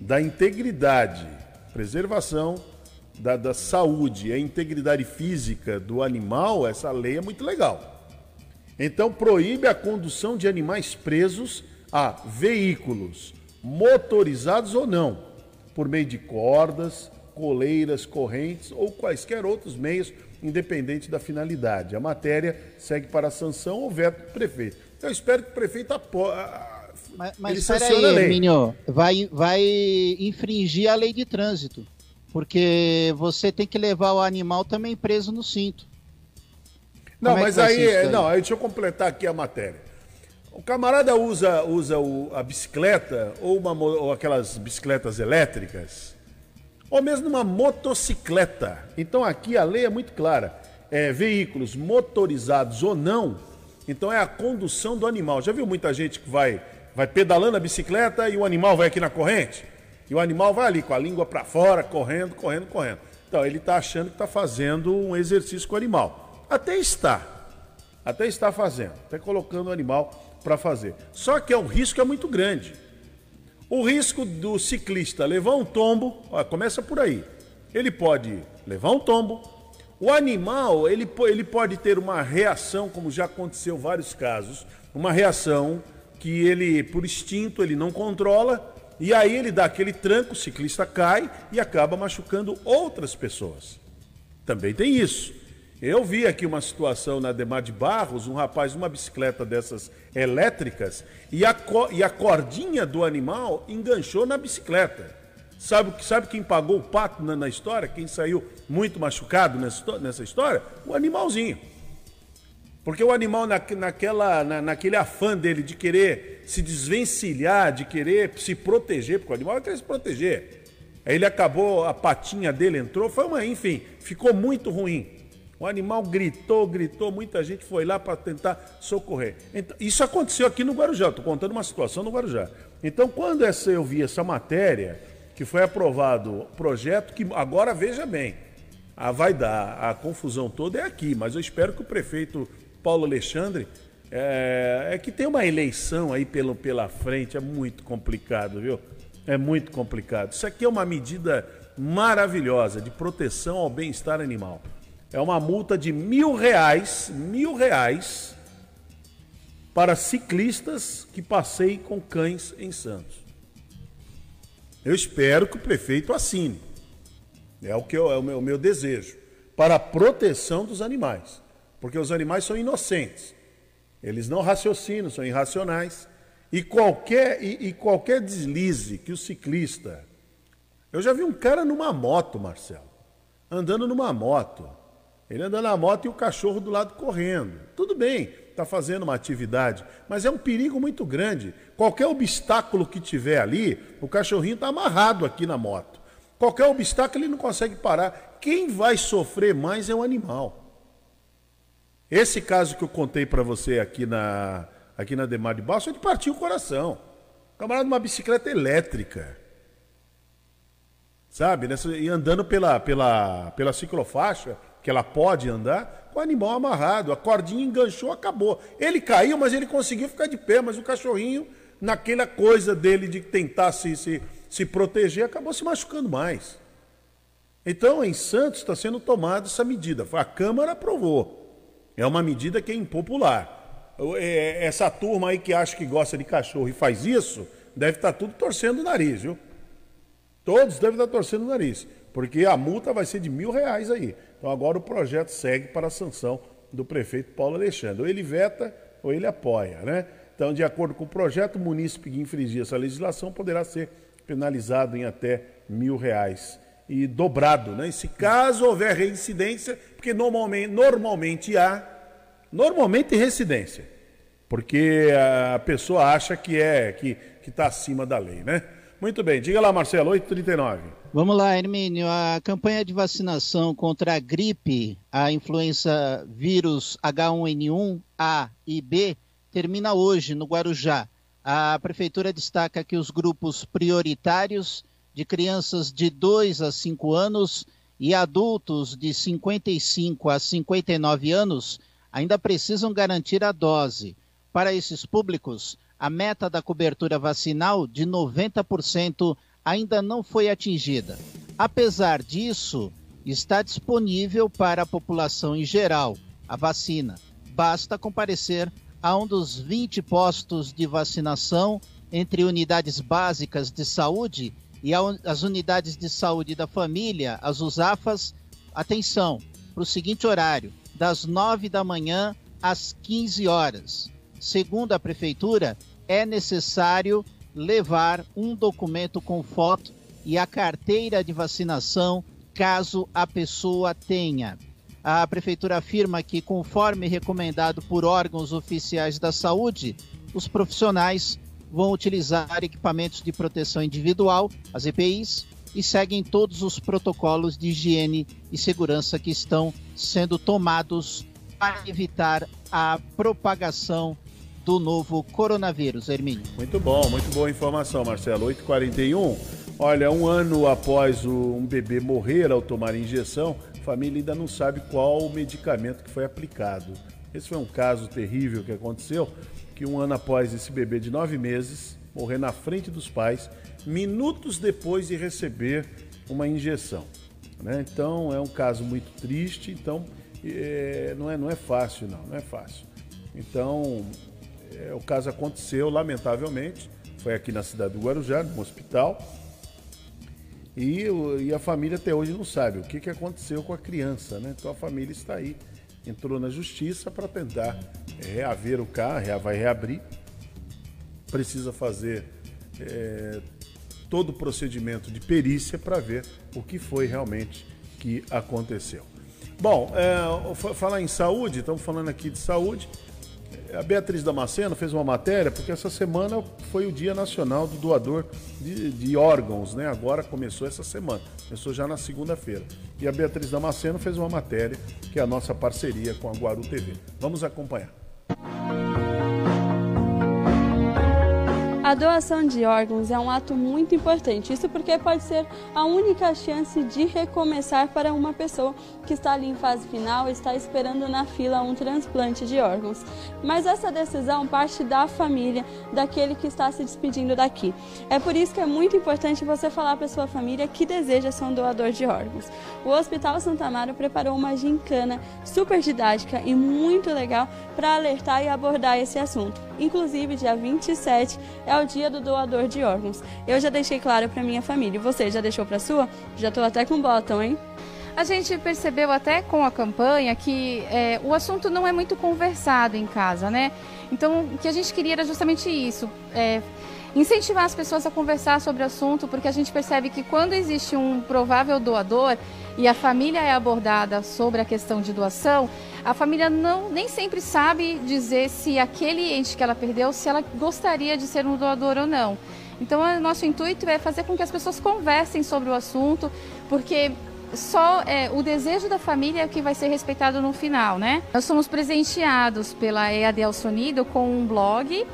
Speaker 8: da integridade, preservação da, da saúde e a integridade física do animal, essa lei é muito legal. Então proíbe a condução de animais presos a veículos, motorizados ou não, por meio de cordas, coleiras, correntes ou quaisquer outros meios, independente da finalidade. A matéria segue para a sanção ou veto do prefeito. Eu espero que o prefeito apoie.
Speaker 3: Mas, mas peraí, Hermínio, vai, vai infringir a lei de trânsito, porque você tem que levar o animal também preso no cinto.
Speaker 8: Não, é mas aí, aí, não, aí deixa eu completar aqui a matéria. O camarada usa, usa o, a bicicleta ou, uma, ou aquelas bicicletas elétricas, ou mesmo uma motocicleta. Então aqui a lei é muito clara. É, veículos motorizados ou não, então é a condução do animal. Já viu muita gente que vai, vai pedalando a bicicleta e o animal vai aqui na corrente? E o animal vai ali com a língua para fora, correndo, correndo, correndo. Então ele está achando que está fazendo um exercício com o animal. Até está. Até está fazendo. Até colocando o animal para fazer. Só que é um risco é muito grande. O risco do ciclista levar um tombo, ó, começa por aí. Ele pode levar um tombo. O animal, ele, ele pode ter uma reação, como já aconteceu vários casos, uma reação que ele, por instinto, ele não controla E aí ele dá aquele tranco, o ciclista cai e acaba machucando outras pessoas. Também tem isso. Eu vi aqui uma situação na Demar de Barros, um rapaz numa bicicleta dessas elétricas e a, e a cordinha do animal enganchou na bicicleta. Sabe, sabe quem pagou o pato na, na história? Quem saiu muito machucado nessa, nessa história? O animalzinho. Porque o animal, na, naquela, na, naquele afã dele de querer se desvencilhar, de querer se proteger, porque o animal quer se proteger. Aí ele acabou, a patinha dele entrou, foi uma, enfim, ficou muito ruim. O animal gritou, gritou, muita gente foi lá para tentar socorrer. Então, isso aconteceu aqui no Guarujá, estou contando uma situação no Guarujá. Então, quando essa, eu vi essa matéria, que foi aprovado o projeto, que agora veja bem, a vai dar, a confusão toda é aqui, mas eu espero que o prefeito Paulo Alexandre é, é que tem uma eleição aí pelo, pela frente, é muito complicado, viu? É muito complicado. Isso aqui é uma medida maravilhosa de proteção ao bem-estar animal é uma multa de mil reais, mil reais, para ciclistas que passeiem com cães em Santos. Eu espero que o prefeito assine. É o que eu, é o meu, o meu desejo. Para a proteção dos animais. Porque os animais são inocentes. Eles não raciocinam, são irracionais. E qualquer, e, e qualquer deslize que o ciclista. Eu já vi um cara numa moto, Marcelo. Andando numa moto ele anda na moto e o cachorro do lado correndo. Tudo bem, está fazendo uma atividade, mas é um perigo muito grande. Qualquer obstáculo que tiver ali, o cachorrinho está amarrado aqui na moto. Qualquer obstáculo ele não consegue parar. Quem vai sofrer mais é o animal. Esse caso que eu contei para você aqui na, aqui na Demar de Baixo, ele partiu o coração. Camarada numa bicicleta elétrica. Sabe? Nessa, e andando pela, pela, pela ciclofaixa que ela pode andar, com o animal amarrado. A cordinha enganchou, acabou. Ele caiu, mas ele conseguiu ficar de pé, mas o cachorrinho, naquela coisa dele de tentar se, se, se proteger, acabou se machucando mais. Então, em Santos está sendo tomada essa medida. A Câmara aprovou. É uma medida que é impopular. É, essa turma aí que acha que gosta de cachorro e faz isso, deve estar tá tudo torcendo o nariz, viu? Todos devem estar tá torcendo o nariz. Porque a multa vai ser de mil reais aí. Então agora o projeto segue para a sanção do prefeito Paulo Alexandre. Ou ele veta ou ele apoia, né? Então, de acordo com o projeto, o munícipe que infringir essa legislação poderá ser penalizado em até mil reais e dobrado, né? E se caso houver reincidência, porque normalmente, normalmente há, normalmente reincidência, porque a pessoa acha que é que está acima da lei, né? Muito bem, diga lá, Marcelo, 839.
Speaker 3: Vamos lá, Hermínio. A campanha de vacinação contra a gripe, a influenza vírus H1N1 A e B termina hoje no Guarujá. A prefeitura destaca que os grupos prioritários de crianças de 2 a 5 anos e adultos de 55 a 59 anos ainda precisam garantir a dose. Para esses públicos, a meta da cobertura vacinal de 90% ainda não foi atingida. Apesar disso, está disponível para a população em geral a vacina. Basta comparecer a um dos 20 postos de vacinação entre unidades básicas de saúde e as unidades de saúde da família, as USAFAS. Atenção, para o seguinte horário, das 9 da manhã às 15 horas. Segundo a prefeitura, é necessário levar um documento com foto e a carteira de vacinação, caso a pessoa tenha. A prefeitura afirma que, conforme recomendado por órgãos oficiais da saúde, os profissionais vão utilizar equipamentos de proteção individual, as EPIs, e seguem todos os protocolos de higiene e segurança que estão sendo tomados para evitar a propagação do novo coronavírus, Hermínio.
Speaker 8: Muito bom, muito boa informação, Marcelo. 8h41. Olha, um ano após um bebê morrer ao tomar injeção, a família ainda não sabe qual o medicamento que foi aplicado. Esse foi um caso terrível que aconteceu, que um ano após esse bebê de nove meses morrer na frente dos pais, minutos depois de receber uma injeção. Né? Então é um caso muito triste, então é, não, é, não é fácil não, não é fácil. Então é, o caso aconteceu, lamentavelmente, foi aqui na cidade do Guarujá, no hospital. E, e, a família até hoje não sabe o que, que aconteceu com a criança, né? Então a família está aí, entrou na justiça para tentar reaver o carro, vai reabrir. Precisa fazer é, todo o procedimento de perícia para ver o que foi realmente que aconteceu. Bom, é, falar em saúde, estamos falando aqui de saúde. A Beatriz Damasceno fez uma matéria, porque essa semana foi o Dia Nacional do Doador de, de órgãos, né? Agora começou essa semana, começou já na segunda-feira. E a Beatriz Damasceno fez uma matéria, que é a nossa parceria com a Guaru TV. Vamos acompanhar.
Speaker 6: A doação de órgãos é um ato muito importante, isso porque pode ser a única chance de recomeçar para uma pessoa que está ali em fase final, está esperando na fila um transplante de órgãos. Mas essa decisão parte da família, daquele que está se despedindo daqui. É por isso que é muito importante você falar para sua família que deseja ser um doador de órgãos. O Hospital Santa Amaro preparou uma gincana super didática e muito legal para alertar e abordar esse assunto. Inclusive, dia 27 é o dia do doador de órgãos. Eu já deixei claro para minha família. Você já deixou para sua? Já estou até com botão, hein?
Speaker 10: A gente percebeu até com a campanha que é, o assunto não é muito conversado em casa, né? Então, o que a gente queria era justamente isso. É, incentivar as pessoas a conversar sobre o assunto, porque a gente percebe que quando existe um provável doador e a família é abordada sobre a questão de doação, a família não nem sempre sabe dizer se aquele ente que ela perdeu, se ela gostaria de ser um doador ou não. Então, nosso intuito é fazer com que as pessoas conversem sobre o assunto, porque só é, o desejo da família é que vai ser respeitado no final, né? Nós somos presenteados pela EAD Alsonido com um blog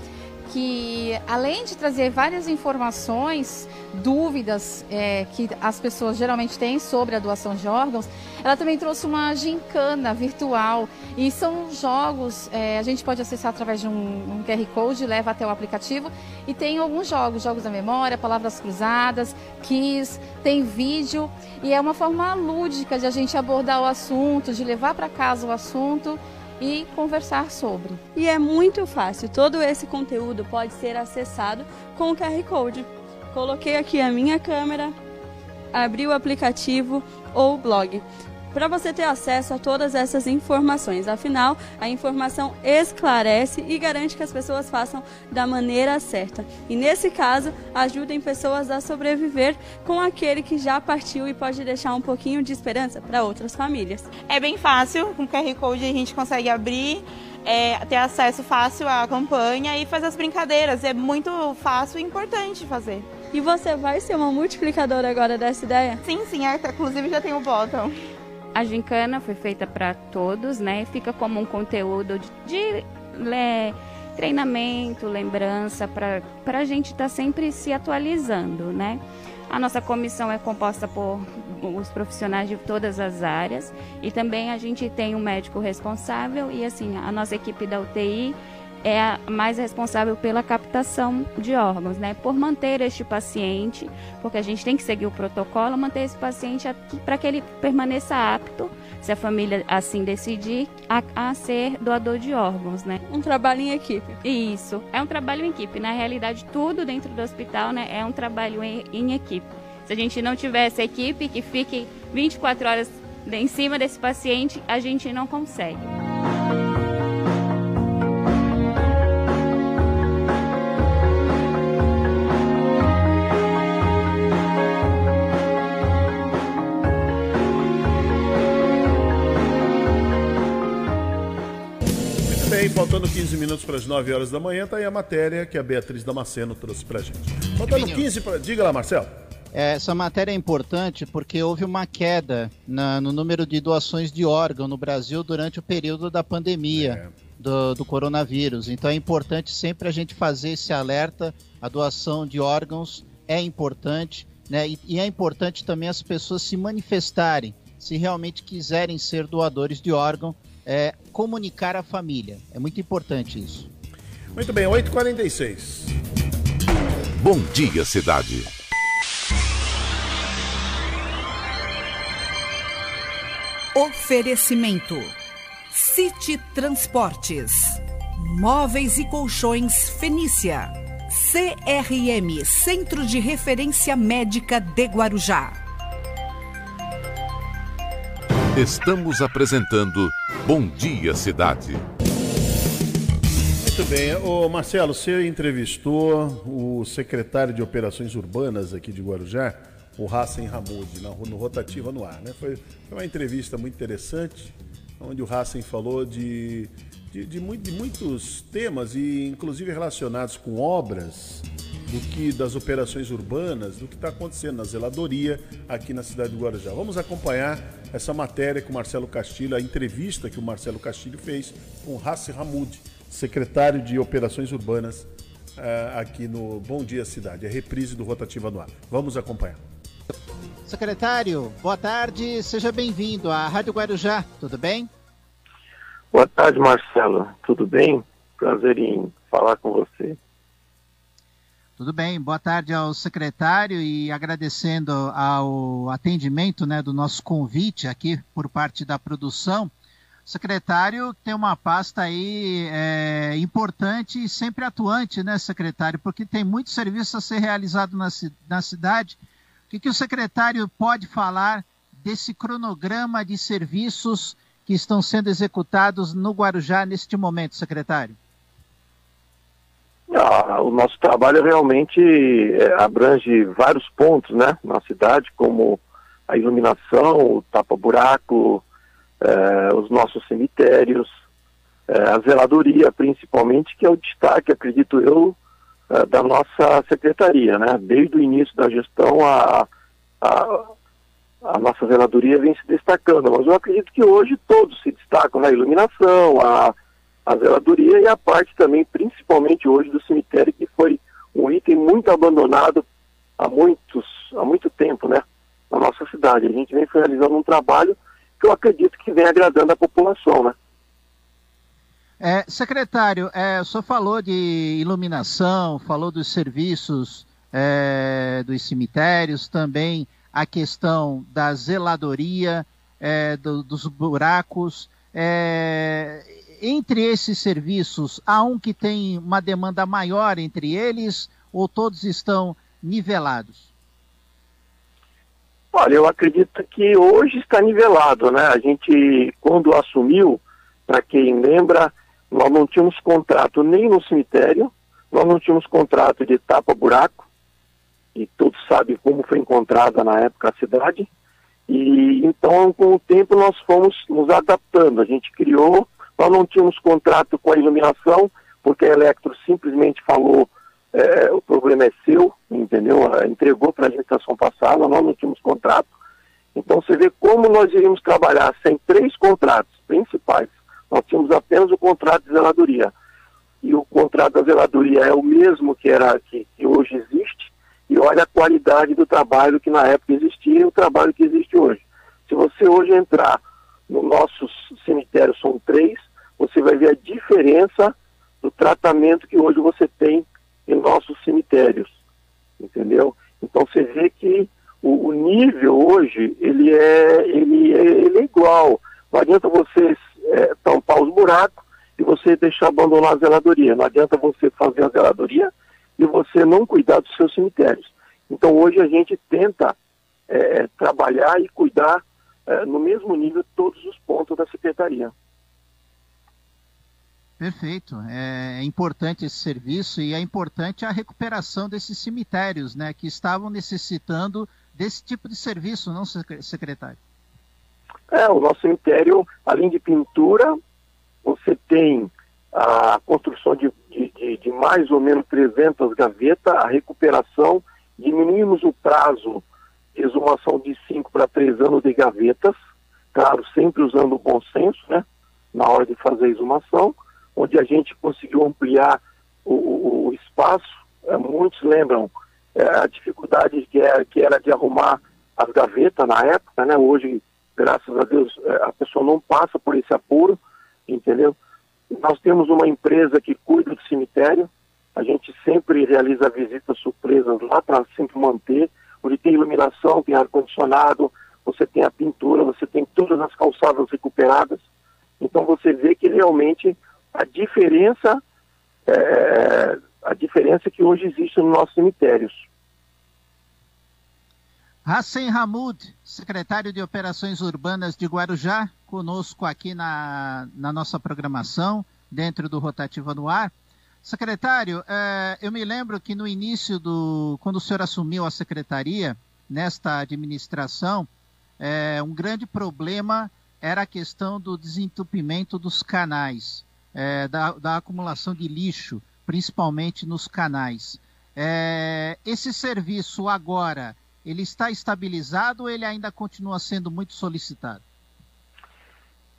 Speaker 10: que, além de trazer várias informações, dúvidas é, que as pessoas geralmente têm sobre a doação de órgãos, ela também trouxe uma gincana virtual. E são jogos, é, a gente pode acessar através de um, um, QR Code, leva até o aplicativo e tem alguns jogos, jogos da memória, palavras cruzadas, quiz, tem vídeo. E é uma forma lúdica de a gente abordar o assunto, de levar para casa o assunto e conversar sobre.
Speaker 6: E é muito fácil, todo esse conteúdo pode ser acessado com o QR Code. Coloquei aqui a minha câmera, abri o aplicativo ou o blog para você ter acesso a todas essas informações. Afinal, a informação esclarece e garante que as pessoas façam da maneira certa. E nesse caso, ajudem pessoas a sobreviver com aquele que já partiu e pode deixar um pouquinho de esperança para outras famílias.
Speaker 11: É bem fácil, com QR Code a gente consegue abrir. É, ter acesso fácil à campanha e fazer as brincadeiras. É muito fácil e importante fazer.
Speaker 6: E você vai ser uma multiplicadora agora dessa ideia?
Speaker 11: Sim, sim, é, inclusive já tem o botão.
Speaker 12: A gincana foi feita para todos, né? Fica como um conteúdo de, de le, treinamento, lembrança, para a gente estar tá sempre se atualizando, né? A nossa comissão é composta por os profissionais de todas as áreas e também a gente tem um médico responsável e assim a nossa equipe da UTI é a mais responsável pela captação de órgãos, né? Por manter este paciente, porque a gente tem que seguir o protocolo, manter esse paciente para que ele permaneça apto, se a família assim decidir, a, a, ser doador de órgãos, né?
Speaker 6: Um trabalho em equipe.
Speaker 12: Isso, é um trabalho em equipe. Na realidade, tudo dentro do hospital, né, é um trabalho em, em equipe. Se a gente não tiver essa equipe que fique 24 horas em cima desse paciente, a gente não consegue.
Speaker 8: Bem, faltando 15 minutos para as 9 horas da manhã, tá aí a matéria que a Beatriz Damasceno trouxe para gente. Faltando 15 para. Diga lá, Marcelo.
Speaker 3: É, essa matéria é importante porque houve uma queda na, no número de doações de órgão no Brasil durante o período da pandemia é. do, do, coronavírus. Então é importante sempre a gente fazer esse alerta. A doação de órgãos é importante, né? E, e é importante também as pessoas se manifestarem se realmente quiserem ser doadores de órgão é, comunicar à família. É muito importante isso.
Speaker 8: Muito bem, 8h46.
Speaker 1: Bom dia, cidade.
Speaker 4: Oferecimento: City Transportes, Móveis e Colchões Fenícia, CRM Centro de Referência Médica de Guarujá.
Speaker 1: Estamos apresentando Bom Dia Cidade.
Speaker 8: Muito bem. Ô Marcelo, você entrevistou o secretário de Operações Urbanas aqui de Guarujá, o Hassan Hamoud, no Rotativa no Ar. Né? Foi, foi uma entrevista muito interessante, onde o Hassan falou de, de, de, de muitos temas, e inclusive relacionados com obras do que das operações urbanas, do que está acontecendo na zeladoria aqui na cidade de Guarujá. Vamos acompanhar essa matéria com o Marcelo Castilho, a entrevista que o Marcelo Castilho fez com Hassan Hamoud secretário de Operações Urbanas uh, aqui no Bom Dia Cidade, a reprise do Rotativa no Ar. Vamos acompanhar.
Speaker 3: Secretário, boa tarde, seja bem-vindo à Rádio Guarujá, tudo bem?
Speaker 13: Boa tarde, Marcelo, tudo bem? Prazer em falar com você.
Speaker 3: Tudo bem, boa tarde ao secretário e agradecendo ao atendimento né, do nosso convite aqui por parte da produção secretário tem uma pasta aí é, importante e sempre atuante, né, secretário? Porque tem muito serviço a ser realizado na, na cidade. O que, que o secretário pode falar desse cronograma de serviços que estão sendo executados no Guarujá neste momento, secretário?
Speaker 13: Ah, o nosso trabalho realmente é, abrange vários pontos né, na cidade, como a iluminação, o tapa-buraco, eh, os nossos cemitérios, eh, a zeladoria principalmente, que é o destaque, acredito eu, eh, da nossa secretaria, né? Desde o início da gestão, a, a, a, nossa zeladoria vem se destacando, mas eu acredito que hoje todos se destacam na iluminação, a, a zeladoria e a parte também, principalmente hoje, do cemitério, que foi um item muito abandonado há muitos, há muito tempo, né? Na nossa cidade. A gente vem realizando um trabalho que eu acredito que vem agradando a população, né?
Speaker 3: É, secretário, é, o senhor falou de iluminação, falou dos serviços é, dos cemitérios, também a questão da zeladoria, é, do, dos buracos. É, entre esses serviços, há um que tem uma demanda maior entre eles ou todos estão nivelados?
Speaker 13: Olha, eu acredito que hoje está nivelado, né? A gente, quando assumiu, para quem lembra, nós não tínhamos contrato nem no cemitério, nós não tínhamos contrato de tapa-buraco, e todos sabem como foi encontrada na época a cidade, e então com o tempo nós fomos nos adaptando, a gente criou, nós não tínhamos contrato com a iluminação, porque a Electro simplesmente falou é, o problema é seu, entendeu? Entregou para a gestação passada, nós não tínhamos contrato. Então você vê como nós iríamos trabalhar sem três contratos principais. Nós tínhamos apenas o contrato de zeladoria. E o contrato da zeladoria é o mesmo que era que, que hoje existe. E olha a qualidade do trabalho que na época existia e o trabalho que existe hoje. Se você hoje entrar no nossos cemitérios, são três, você vai ver a diferença do tratamento que hoje você tem em nossos cemitérios, entendeu? Então você vê que o, o nível hoje ele é, ele, é, ele é igual. Não adianta você é, tampar os buracos e você deixar abandonar a zeladoria. Não adianta você fazer a zeladoria e você não cuidar dos seus cemitérios. Então hoje a gente tenta é, trabalhar e cuidar é, no mesmo nível todos os pontos da secretaria.
Speaker 3: Perfeito. É, é importante esse serviço e é importante a recuperação desses cemitérios, né, que estavam necessitando desse tipo de serviço, não, secretário?
Speaker 13: É, o nosso cemitério, além de pintura, você tem a construção de, de, de mais ou menos 300 gavetas, a recuperação, diminuímos o prazo de exumação de 5 para 3 anos de gavetas, claro, sempre usando o bom senso, né, na hora de fazer a exumação, onde a gente conseguiu ampliar o, o, espaço. É, muitos lembram é, a dificuldade que era, que era de arrumar as gavetas na época, né? Hoje, graças a Deus, é, a pessoa não passa por esse apuro, entendeu? Nós temos uma empresa que cuida do cemitério, a gente sempre realiza visitas surpresas lá para sempre manter, onde tem iluminação, tem ar-condicionado, você tem a pintura, você tem todas as calçadas recuperadas. Então você vê que realmente a diferença, é, A diferença que hoje existe nos nossos cemitérios.
Speaker 3: Hassan Hamud, secretário de Operações Urbanas de Guarujá, conosco aqui na, na nossa programação, dentro do Rotativa no Ar. Secretário, eh, eu me lembro que no início do. quando o senhor assumiu a secretaria, nesta administração, eh, um grande problema era a questão do desentupimento dos canais, eh, da, da, acumulação de lixo, principalmente nos canais. esse serviço agora, ele está estabilizado ou ele ainda continua sendo muito solicitado?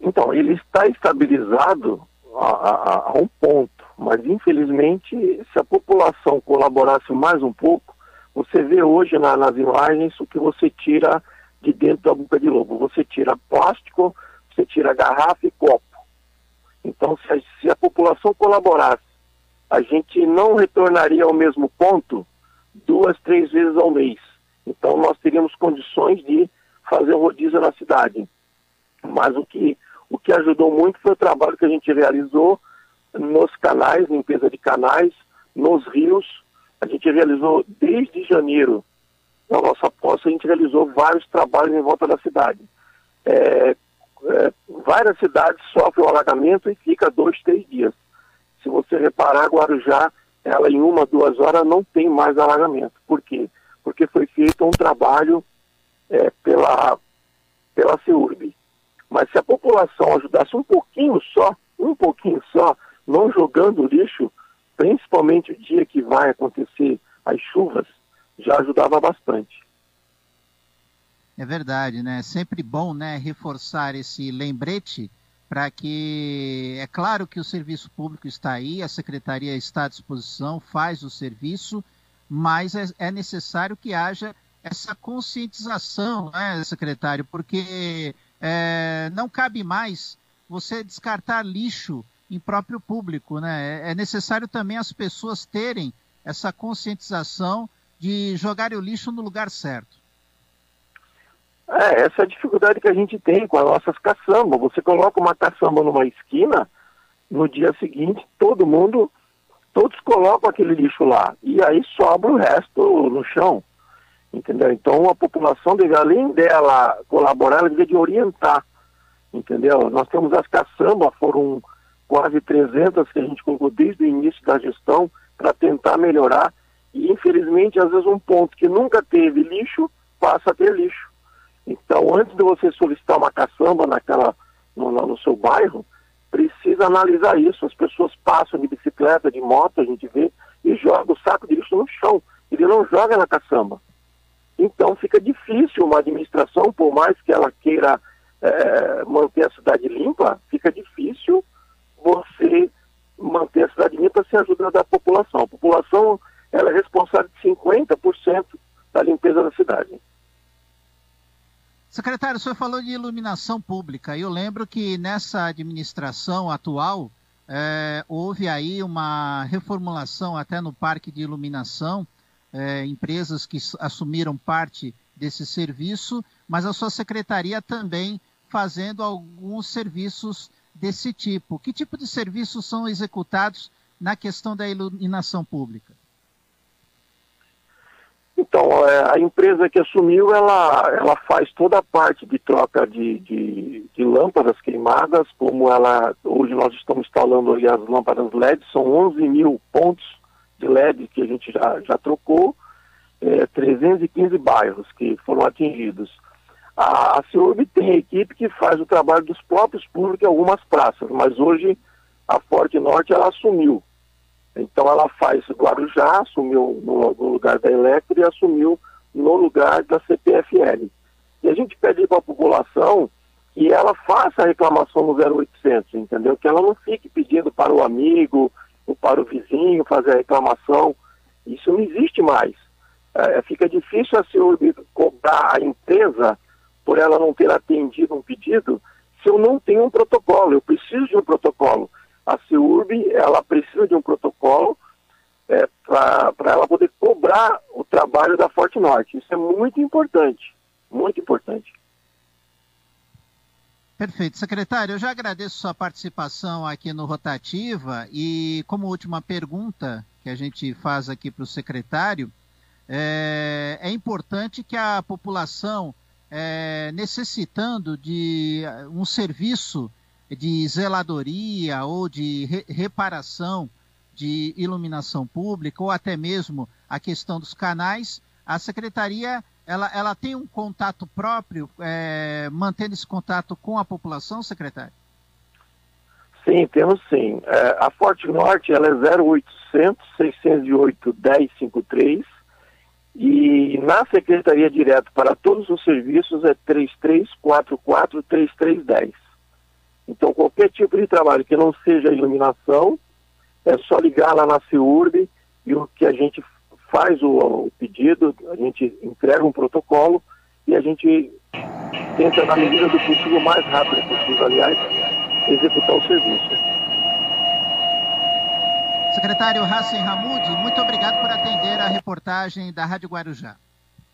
Speaker 13: Então, ele está estabilizado a, a, a um ponto mas, infelizmente, se a população colaborasse mais um pouco, você vê hoje na, nas imagens o que você tira de dentro da boca de lobo. Você tira plástico, você tira garrafa e copo. Então, se a, se a população colaborasse, a gente não retornaria ao mesmo ponto duas, três vezes ao mês. Então, nós teríamos condições de fazer rodízio na cidade. Mas o que, o que ajudou muito foi o trabalho que a gente realizou nos canais, limpeza de canais, nos rios. A gente realizou desde janeiro, na nossa posse, a gente realizou vários trabalhos em volta da cidade. É, é, várias cidades sofrem o alagamento e fica dois, três dias. Se você reparar, Guarujá, ela em uma, duas horas não tem mais alagamento. Por quê? Porque foi feito um trabalho é, pela, pela CEURB. Mas se a população ajudasse um pouquinho só, um pouquinho só, não jogando lixo, principalmente o dia que vai acontecer as chuvas, já ajudava bastante.
Speaker 3: É verdade, né? É sempre bom, né, reforçar esse lembrete para que é claro que o serviço público está aí, a secretaria está à disposição, faz o serviço, mas é, é necessário que haja essa conscientização, né, secretário, porque é, não cabe mais você descartar lixo em próprio público. Né? É, é necessário também as pessoas terem essa conscientização de jogar o lixo no lugar certo.
Speaker 13: É, essa é a dificuldade que a gente tem com as nossas caçambas. Você coloca uma caçamba numa esquina, no dia seguinte todo mundo, todos colocam aquele lixo lá. E aí sobra o resto no chão. Entendeu? Então a população deve, além dela colaborar, ela deve de orientar. Entendeu? Nós temos as caçambas, foram quase 300 que a gente colocou desde o início da gestão para tentar melhorar. E, infelizmente, às vezes um ponto que nunca teve lixo passa a ter lixo. Então, antes de você solicitar uma caçamba naquela, no, no seu bairro, precisa analisar isso. As pessoas passam de bicicleta, de moto, a gente vê, e joga o saco de lixo no chão. Ele não joga na caçamba. Então fica difícil uma administração, por mais que ela queira é, manter a cidade limpa, fica difícil você manter a cidade limpa sem a ajuda da população. A população ela é responsável de 50% da limpeza da cidade.
Speaker 3: Secretário, o senhor falou de iluminação pública. Eu lembro que nessa administração atual é, houve aí uma reformulação até no parque de iluminação, é, empresas que assumiram parte desse serviço, mas a sua secretaria também fazendo alguns serviços desse tipo? Que tipo de serviços são executados na questão da iluminação pública?
Speaker 13: Então, é, a empresa que assumiu, ela, ela faz toda a parte de troca de, de, de, lâmpadas queimadas, como ela, hoje nós estamos instalando ali as lâmpadas LED, são 11 mil pontos de LED que a gente já, já trocou, é, 315 bairros que foram atingidos. A, a CIURB tem equipe que faz o trabalho dos próprios públicos em algumas praças, mas hoje a Forte Norte ela assumiu. Então ela faz Guarujá, assumiu no, no lugar da Electro e assumiu no lugar da CPFL. E a gente pede para a população que ela faça a reclamação no 0800, entendeu? Que ela não fique pedindo para o amigo para o vizinho fazer a reclamação. Isso não existe mais. É, fica difícil a CIURB cobrar a empresa por ela não ter atendido um pedido, se eu não tenho um protocolo, eu preciso de um protocolo. A CEURB, ela precisa de um protocolo é, para ela poder cobrar o trabalho da Forte Norte. Isso é muito importante, muito importante.
Speaker 3: Perfeito. Secretário, eu já agradeço sua participação aqui no Rotativa e como última pergunta que a gente faz aqui para o secretário, é, é, importante que a população, é, necessitando de um serviço de zeladoria ou de re reparação de iluminação pública ou até mesmo a questão dos canais, a secretaria ela, ela tem um contato próprio, é, mantendo esse contato com a população, secretário?
Speaker 13: Sim, temos sim. É, a Forte Norte ela é 0800 608 1053 e na secretaria direto para todos os serviços é 3344 3310. Então qualquer tipo de trabalho que não seja iluminação, é só ligar lá na CIURB e o que a gente faz o, o pedido, a gente entrega um protocolo e a gente tenta, na medida do possível, mais rápido possível, aliás, executar o serviço.
Speaker 3: Secretário Hassan Hamud, muito obrigado por atender a reportagem da Rádio Guarujá.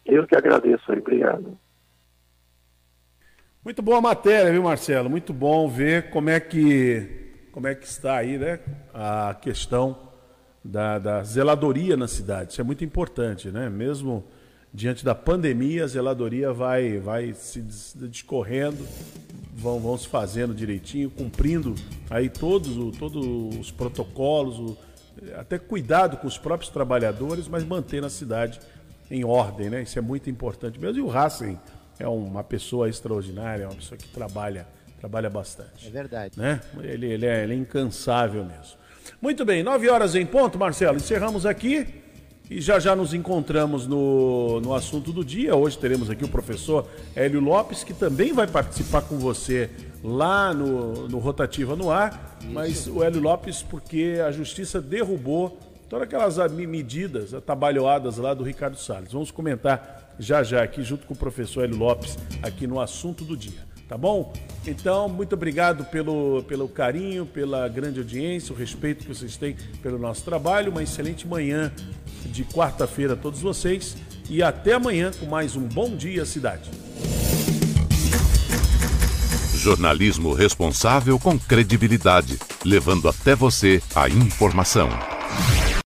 Speaker 13: Eu que agradeço aí, obrigado.
Speaker 8: Muito boa matéria, viu, Marcelo? Muito bom ver como é que, como é que está aí, né, a questão da, da zeladoria na cidade. Isso é muito importante, né? Mesmo diante da pandemia, a zeladoria vai, vai se discorrendo, vão, vão se fazendo direitinho, cumprindo aí todos, todos os protocolos, o, até cuidado com os próprios trabalhadores, mas mantendo a cidade em ordem, né? Isso é muito importante mesmo. E o Racing é uma pessoa extraordinária, é uma pessoa que trabalha, trabalha bastante.
Speaker 3: É verdade.
Speaker 8: Né? Ele, ele, é, ele é incansável mesmo. Muito bem, nove horas em ponto, Marcelo. Encerramos aqui. E já já nos encontramos no, no assunto do dia. Hoje teremos aqui o professor Hélio Lopes, que também vai participar com você lá no, no Rotativa no Ar. Isso. Mas o Hélio Lopes, porque a justiça derrubou todas aquelas medidas atabalhoadas lá do Ricardo Salles. Vamos comentar já já aqui, junto com o professor Hélio Lopes, aqui no assunto do dia. Tá bom? Então, muito obrigado pelo, pelo carinho, pela grande audiência, o respeito que vocês têm pelo nosso trabalho. Uma excelente manhã de quarta-feira a todos vocês e até amanhã com mais um Bom Dia Cidade.
Speaker 1: Jornalismo responsável com credibilidade, levando até você a informação.